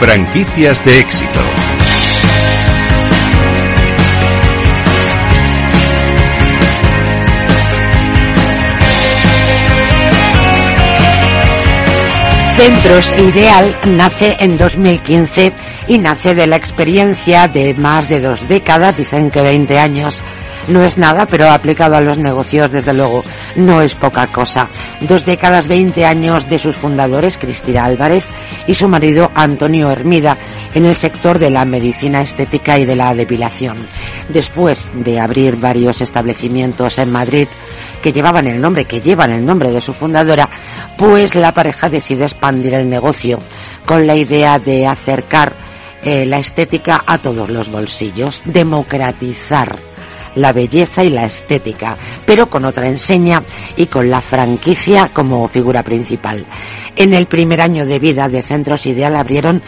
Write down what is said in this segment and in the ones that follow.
Franquicias de éxito. Centros Ideal nace en 2015 y nace de la experiencia de más de dos décadas, dicen que 20 años no es nada, pero aplicado a los negocios, desde luego, no es poca cosa. Dos décadas, 20 años de sus fundadores, Cristina Álvarez y su marido Antonio Hermida, en el sector de la medicina estética y de la depilación. Después de abrir varios establecimientos en Madrid que llevaban el nombre, que llevan el nombre de su fundadora, pues la pareja decide expandir el negocio con la idea de acercar eh, la estética a todos los bolsillos, democratizar la belleza y la estética, pero con otra enseña y con la franquicia como figura principal. En el primer año de vida de Centros Ideal abrieron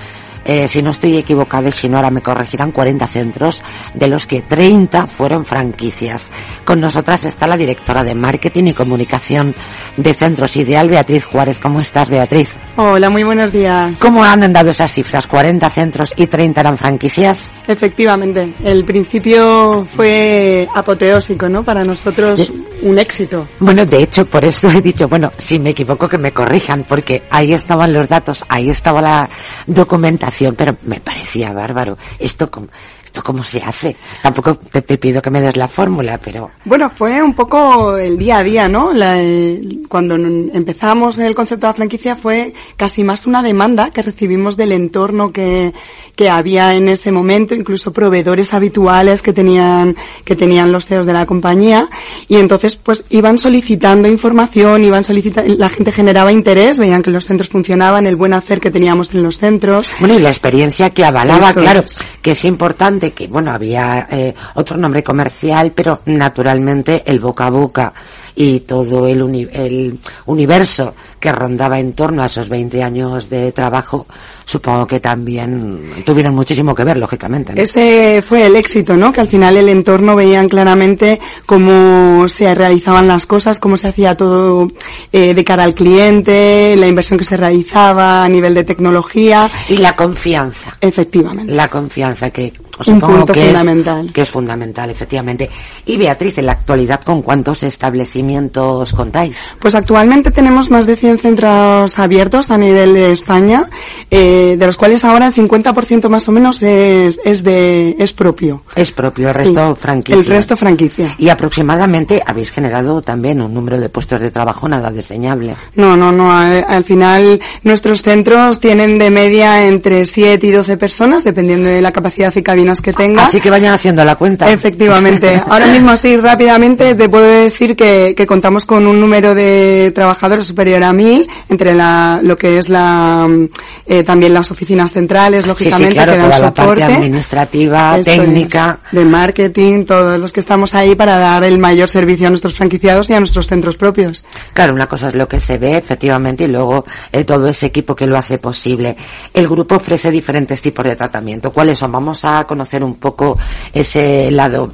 eh, si no estoy equivocado y si no ahora me corregirán, 40 centros, de los que 30 fueron franquicias. Con nosotras está la directora de Marketing y Comunicación de Centros Ideal, Beatriz Juárez. ¿Cómo estás, Beatriz? Hola, muy buenos días. ¿Cómo han andado esas cifras? ¿40 centros y 30 eran franquicias? Efectivamente, el principio fue apoteósico, ¿no? Para nosotros un éxito. Bueno, de hecho, por eso he dicho, bueno, si me equivoco que me corrijan, porque ahí estaban los datos, ahí estaba la documentación, pero me parecía bárbaro. Esto como ¿esto cómo se hace? Tampoco te, pido que me des la fórmula, pero... Bueno, fue un poco el día a día, ¿no? La, cuando empezamos el concepto de la franquicia fue casi más una demanda que recibimos del entorno que, que había en ese momento, incluso proveedores habituales que tenían, que tenían los CEOs de la compañía, y entonces pues iban solicitando información, iban solicitando, la gente generaba interés, veían que los centros funcionaban, el buen hacer que teníamos en los centros. Bueno, y la experiencia que avalaba, claro, que es importante que, bueno, había eh, otro nombre comercial, pero naturalmente el boca a boca y todo el, el universo que rondaba en torno a esos 20 años de trabajo, supongo que también tuvieron muchísimo que ver, lógicamente. Ese fue el éxito, ¿no? Que al final el entorno veían claramente cómo se realizaban las cosas, cómo se hacía todo eh, de cara al cliente, la inversión que se realizaba a nivel de tecnología. Y la confianza. Efectivamente. La confianza que un punto fundamental. que es fundamental, efectivamente. Y Beatriz, en la actualidad, ¿con cuántos establecimientos contáis? Pues actualmente tenemos más de 100 centros abiertos a nivel de España, eh, de los cuales ahora el 50% más o menos es, es, de, es propio. Es propio, el resto franquicia. El resto franquicia. Y aproximadamente habéis generado también un número de puestos de trabajo nada diseñable. No, no, no. Al, al final nuestros centros tienen de media entre 7 y 12 personas, dependiendo de la capacidad y cabinas que tenga. Así que vayan haciendo la cuenta. Efectivamente. Ahora mismo así rápidamente te puedo decir que, que contamos con un número de trabajadores superior a entre la, lo que es la, eh, también las oficinas centrales, lógicamente, que dan toda soporte. La parte administrativa, técnica. Es, de marketing, todos los que estamos ahí para dar el mayor servicio a nuestros franquiciados y a nuestros centros propios. Claro, una cosa es lo que se ve, efectivamente, y luego eh, todo ese equipo que lo hace posible. El grupo ofrece diferentes tipos de tratamiento. ¿Cuáles son? Vamos a conocer un poco ese lado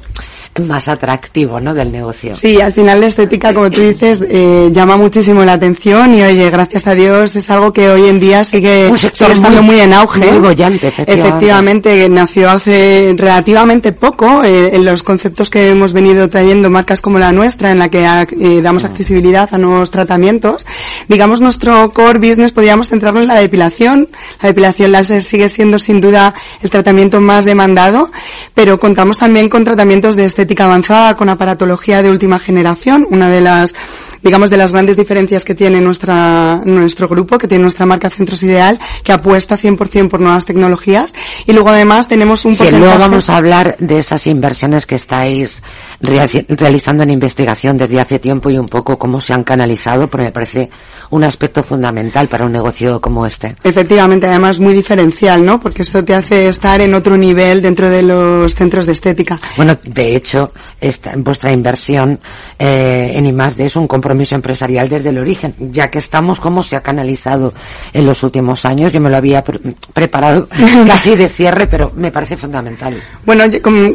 más atractivo ¿no? del negocio. Sí, al final la estética, como tú dices, eh, llama muchísimo la atención y oye, gracias a Dios es algo que hoy en día sigue, sigue estando muy, muy, en auge. Muy bollante, efectivamente. Efectivamente, nació hace relativamente poco eh, en los conceptos que hemos venido trayendo marcas como la nuestra, en la que eh, damos accesibilidad a nuevos tratamientos. Digamos, nuestro core business podríamos centrarnos en la depilación. La depilación láser sigue siendo sin duda el tratamiento más demandado, pero contamos también con tratamientos de estética avanzada con aparatología de última generación, una de las digamos, de las grandes diferencias que tiene nuestra, nuestro grupo, que tiene nuestra marca Centros Ideal, que apuesta 100% por nuevas tecnologías. Y luego además tenemos un sí, luego vamos a hablar de esas inversiones que estáis realizando en investigación desde hace tiempo y un poco cómo se han canalizado, porque me parece un aspecto fundamental para un negocio como este. Efectivamente, además muy diferencial, ¿no? Porque eso te hace estar en otro nivel dentro de los centros de estética. Bueno, de hecho, esta, vuestra inversión eh, en I+D es un compromiso compromiso empresarial desde el origen, ya que estamos como se ha canalizado en los últimos años. Yo me lo había preparado casi de cierre, pero me parece fundamental. Bueno,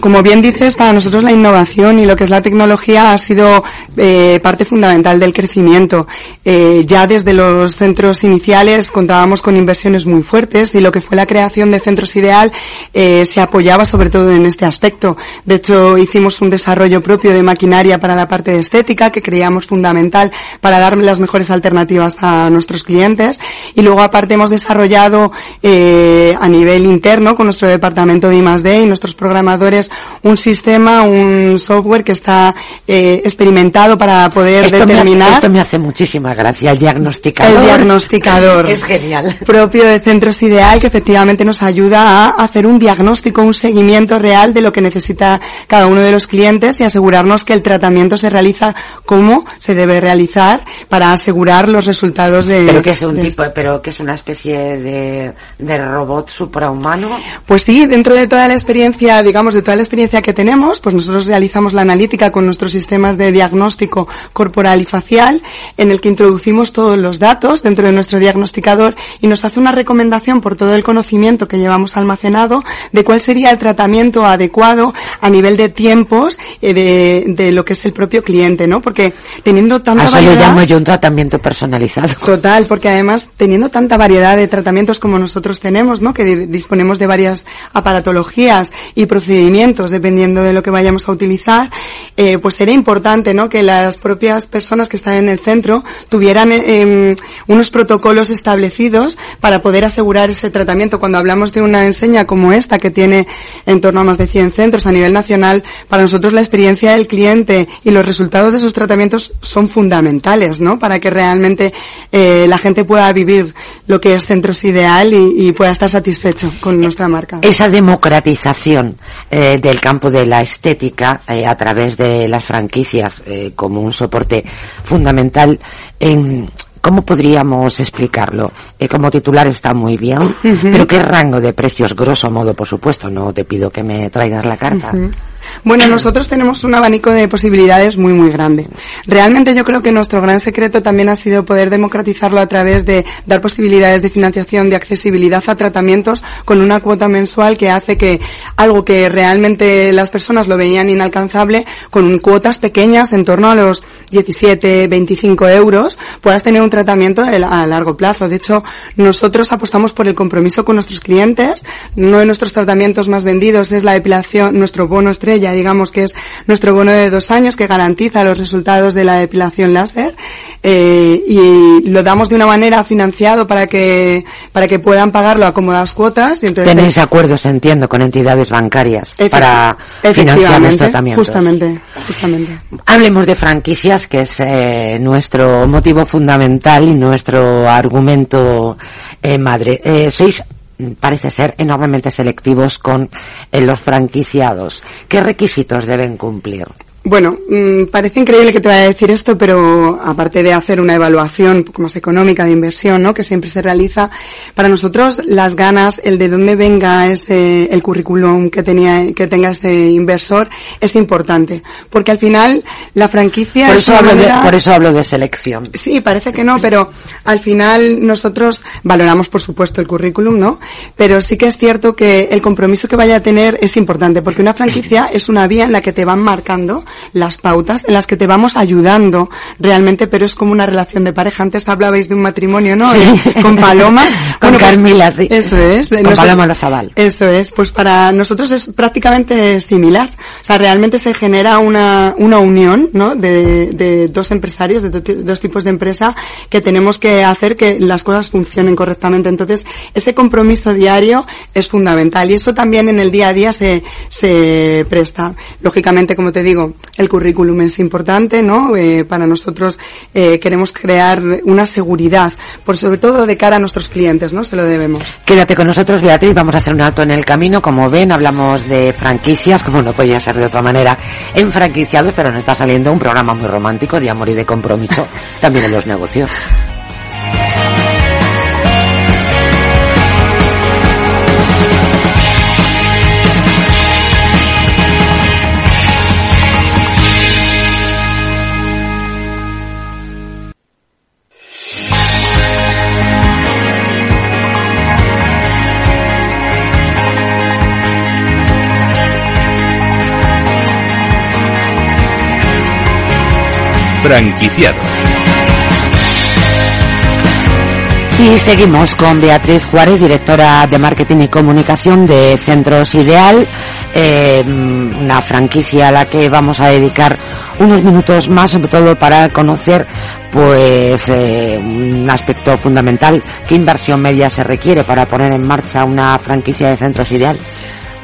como, bien dices, para nosotros la innovación y lo que es la tecnología ha sido eh, parte fundamental del crecimiento. Eh, ya desde los centros iniciales contábamos con inversiones muy fuertes y lo que fue la creación de Centros Ideal eh, se apoyaba sobre todo en este aspecto. De hecho, hicimos un desarrollo propio de maquinaria para la parte de estética que creíamos fundamental para dar las mejores alternativas a nuestros clientes y luego aparte hemos desarrollado eh, a nivel interno con nuestro departamento de I+D y nuestros programadores un sistema, un software que está eh, experimentado para poder determinar. esto me hace muchísima gracia el diagnosticador. El diagnosticador. es genial. Propio de Centros Ideal que efectivamente nos ayuda a hacer un diagnóstico, un seguimiento real de lo que necesita cada uno de los clientes y asegurarnos que el tratamiento se realiza como se debe realizar para asegurar los resultados de. Pero que es un tipo, pero que es una especie de, de robot suprahumano. Pues sí, dentro de toda la experiencia, digamos, de toda la experiencia que tenemos, pues nosotros realizamos la analítica con nuestros sistemas de diagnóstico corporal y facial, en el que introducimos todos los datos dentro de nuestro diagnosticador y nos hace una recomendación por todo el conocimiento que llevamos almacenado de cuál sería el tratamiento adecuado a nivel de tiempos eh, de, de lo que es el propio cliente, ¿no? Porque teniendo tanta eso variedad... llamo yo un tratamiento personalizado. Total, porque además teniendo tanta variedad de tratamientos como nosotros tenemos, ¿no? Que disponemos de varias aparatologías y procedimientos dependiendo de lo que vayamos a utilizar, eh, pues sería importante, ¿no? Que las propias personas que están en el centro tuvieran eh, unos protocolos establecidos para poder asegurar ese tratamiento. Cuando hablamos de una enseña como esta, que tiene en torno a más de 100 centros a nivel nacional, para nosotros la experiencia del cliente y los resultados de esos tratamientos son fundamentales, ¿no? Para que realmente eh, la gente pueda vivir lo que es Centros Ideal y, pueda estar satisfecho con nuestra marca. Esa democratización eh, del campo de la estética eh, a través de las franquicias como un soporte fundamental en ¿Cómo podríamos explicarlo? Eh, como titular está muy bien, pero ¿qué rango de precios, grosso modo, por supuesto? No te pido que me traigas la carta. Bueno, nosotros tenemos un abanico de posibilidades muy, muy grande. Realmente yo creo que nuestro gran secreto también ha sido poder democratizarlo a través de dar posibilidades de financiación, de accesibilidad a tratamientos con una cuota mensual que hace que algo que realmente las personas lo veían inalcanzable, con cuotas pequeñas en torno a los 17, 25 euros, puedas tener un tratamiento a largo plazo. De hecho, nosotros apostamos por el compromiso con nuestros clientes. Uno de nuestros tratamientos más vendidos es la depilación, nuestro bono estrella ya digamos que es nuestro bono de dos años que garantiza los resultados de la depilación láser eh, y lo damos de una manera financiado para que para que puedan pagarlo a cómodas cuotas. Y entonces, Tenéis acuerdos, entiendo, con entidades bancarias para financiar los tratamientos. Justamente, justamente. Hablemos de franquicias, que es eh, nuestro motivo fundamental y nuestro argumento eh, madre. Eh, sois parece ser enormemente selectivos con eh, los franquiciados. ¿Qué requisitos deben cumplir? Bueno, mm, parece increíble que te vaya a decir esto, pero aparte de hacer una evaluación un poco más económica de inversión, ¿no? Que siempre se realiza, para nosotros las ganas, el de dónde venga ese, el currículum que tenía, que tenga ese inversor es importante. Porque al final, la franquicia por eso hablo de, por eso hablo de selección. Sí, parece que no, pero al final nosotros valoramos por supuesto el currículum, ¿no? Pero sí que es cierto que el compromiso que vaya a tener es importante, porque una franquicia es una vía en la que te van marcando las pautas en las que te vamos ayudando realmente, pero es como una relación de pareja. Antes hablabais de un matrimonio, ¿no? Con Paloma. Con pues Carmila, sí. Eso es. Con Paloma Lozabal. Eso es. Pues para nosotros es prácticamente similar. O sea, realmente se genera una, una unión, ¿no? De, de dos empresarios, de dos tipos de empresa que tenemos que hacer que las cosas funcionen correctamente. Entonces, ese compromiso diario es fundamental y eso también en el día a día se, se presta. Lógicamente, como te digo, el currículum es importante, ¿no? Eh, para nosotros eh, queremos crear una seguridad, por sobre todo de cara a nuestros clientes, ¿no? Se lo debemos. Quédate con nosotros, Beatriz. Vamos a hacer un alto en el camino. Como ven, hablamos de franquicias, como no podía ser de otra manera, en franquiciados, pero nos está saliendo un programa muy romántico de amor y de compromiso también en los negocios. Franquiciados. Y seguimos con Beatriz Juárez, directora de Marketing y Comunicación de Centros Ideal, eh, una franquicia a la que vamos a dedicar unos minutos más, sobre todo para conocer pues eh, un aspecto fundamental, qué inversión media se requiere para poner en marcha una franquicia de Centros Ideal.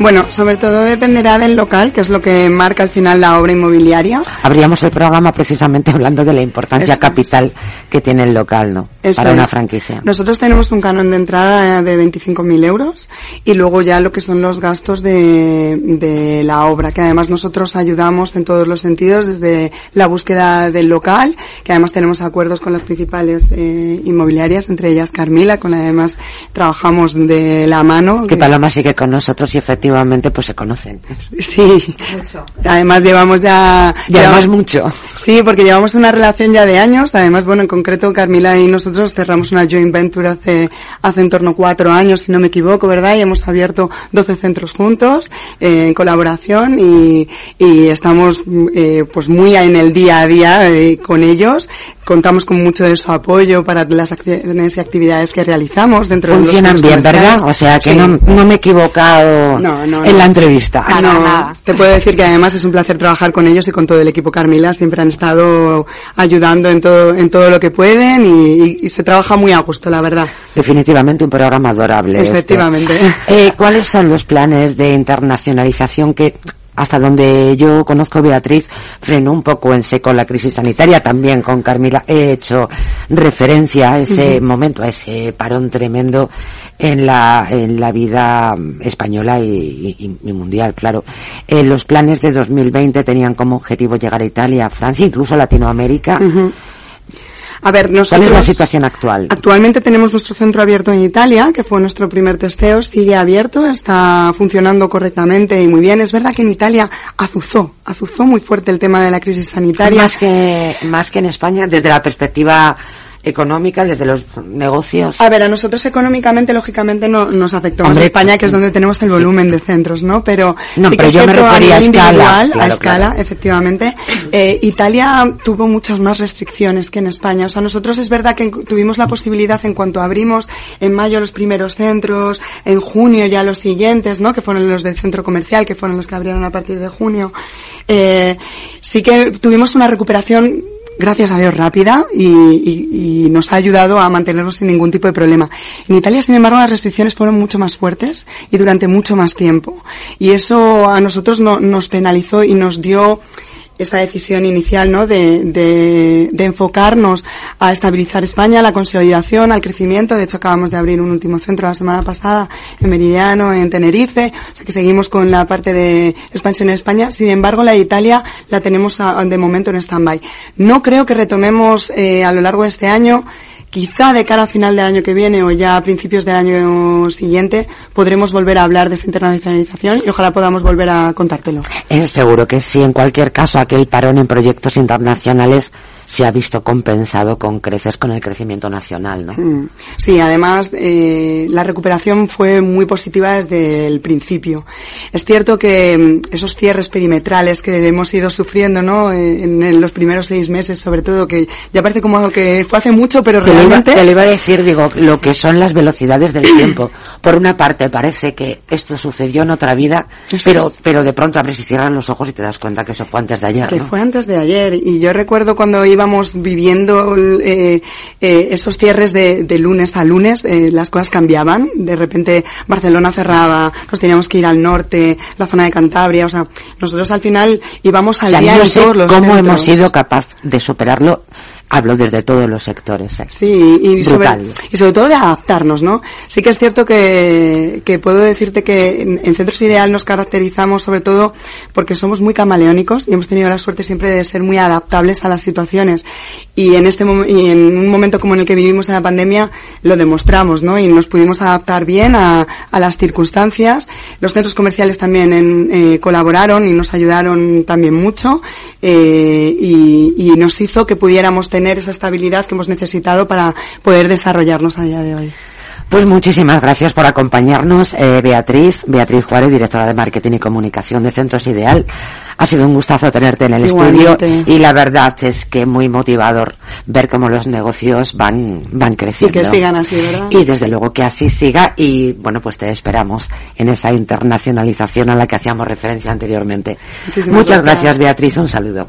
Bueno, sobre todo dependerá del local, que es lo que marca al final la obra inmobiliaria. Abríamos el programa precisamente hablando de la importancia capital que tiene el local, ¿no? Para una franquicia. Nosotros tenemos un canon de entrada de 25.000 euros y luego ya lo que son los gastos de, de la obra, que además nosotros ayudamos en todos los sentidos, desde la búsqueda del local, que además tenemos acuerdos con las principales eh, inmobiliarias, entre ellas Carmila, con la que además trabajamos de la mano. Que Paloma sigue con nosotros y efectivamente pues se conocen. Sí. Mucho. Además llevamos ya... Llevamos mucho. Sí, porque llevamos una relación ya de años. Además, bueno, en concreto Carmila y nosotros cerramos una joint venture hace, hace en torno a cuatro años, si no me equivoco, ¿verdad? Y hemos abierto 12 centros juntos, eh, en colaboración y, y estamos, eh, pues muy en el día a día eh, con ellos contamos con mucho de su apoyo para las acciones y actividades que realizamos dentro Funcionan de los bien, ¿verdad? O sea, que no, no, me he equivocado en la entrevista. no, te puedo decir que además es un placer trabajar con ellos y con todo el equipo Carmila. Siempre han estado ayudando en todo, en todo lo que pueden y, se trabaja muy a gusto, la verdad. Definitivamente un programa adorable. Este. Efectivamente. Eh, ¿Cuáles son los planes de internacionalización que hasta donde yo conozco Beatriz, frenó un poco en seco la crisis sanitaria. También con Carmila he hecho referencia a ese momento, a ese parón tremendo en la, en la vida española y, mundial, claro. Eh, los planes de 2020 tenían como objetivo llegar a Italia, Francia, incluso Latinoamérica. A ver, nosotros... ¿Cuál es la situación actual? Actualmente tenemos nuestro centro abierto en Italia, que fue nuestro primer testeo, sigue abierto, está funcionando correctamente y muy bien. Es verdad que en Italia azuzó, azuzó muy fuerte el tema de la crisis sanitaria. Más que, más que en España, desde la perspectiva económica desde los negocios. A ver, a nosotros económicamente, lógicamente, no nos afectó más España, que es donde tenemos el volumen de centros, ¿no? Pero, no, sí pero yo me refería a, escala. a escala, efectivamente. Eh, Italia tuvo muchas más restricciones que en España. O sea, nosotros es verdad que tuvimos la posibilidad en cuanto abrimos en mayo los primeros centros, en junio ya los siguientes, ¿no? Que fueron los del centro comercial, que fueron los que abrieron a partir de junio. Eh, sí que tuvimos una recuperación gracias a Dios, rápida y, nos ha ayudado a mantenernos sin ningún tipo de problema. En Italia, sin embargo, las restricciones fueron mucho más fuertes y durante mucho más tiempo. Y eso a nosotros no, nos penalizó y nos dio esa decisión inicial, ¿no? De, de, de, enfocarnos a estabilizar España, a la consolidación, al crecimiento. De hecho, acabamos de abrir un último centro la semana pasada en Meridiano, en Tenerife. O sea que seguimos con la parte de expansión en España. Sin embargo, la de Italia la tenemos de momento en stand-by. No creo que retomemos eh, a lo largo de este año quizá de cara a final del año que viene o ya a principios del año siguiente podremos volver a hablar de esta internacionalización y ojalá podamos volver a contártelo. Es seguro que sí. En cualquier caso, aquel parón en proyectos internacionales se ha visto compensado con creces con el crecimiento nacional, ¿no? Mm. Sí, además eh, la recuperación fue muy positiva desde el principio. Es cierto que mm, esos cierres perimetrales que hemos ido sufriendo, ¿no? En, los primeros seis meses, sobre todo, que ya parece como que fue hace mucho, pero realmente. Te lo, iba, a decir, digo, lo que son las velocidades del tiempo. Por una parte, parece que esto sucedió en otra vida, pero, pero de pronto abres y cierras los ojos y te das cuenta que eso fue antes de ayer. Que fue antes de ayer. Y yo recuerdo cuando iba íbamos viviendo eh, eh, esos cierres de, lunes a lunes, eh, las cosas cambiaban. De repente Barcelona cerraba, nos teníamos que ir al norte, la zona de Cantabria. O sea, nosotros al final íbamos al día en todos los ¿Cómo hemos sido capaz de superarlo hablo desde todos los sectores. ¿eh? Sí, y sobre, y sobre, todo de adaptarnos, ¿no? Sí que es cierto que, que puedo decirte que en, Centros Ideal nos caracterizamos sobre todo porque somos muy camaleónicos y hemos tenido la suerte siempre de ser muy adaptables a las situaciones. Y en este y en un momento como en el que vivimos en la pandemia lo demostramos, ¿no? Y nos pudimos adaptar bien a, a las circunstancias. Los centros comerciales también eh, colaboraron y nos ayudaron también mucho eh, y, y nos hizo que pudiéramos tener esa estabilidad que hemos necesitado para poder desarrollarnos a día de hoy. Pues muchísimas gracias por acompañarnos, eh, Beatriz, Beatriz Juárez, directora de Marketing y Comunicación de Centros Ideal. Ha sido un gustazo tenerte en el estudio y la verdad es que muy motivador ver cómo los negocios van, van creciendo. Y que sigan así, ¿verdad? Y desde luego que así siga y bueno, pues te esperamos en esa internacionalización a la que hacíamos referencia anteriormente. Muchas gracias Beatriz, un saludo.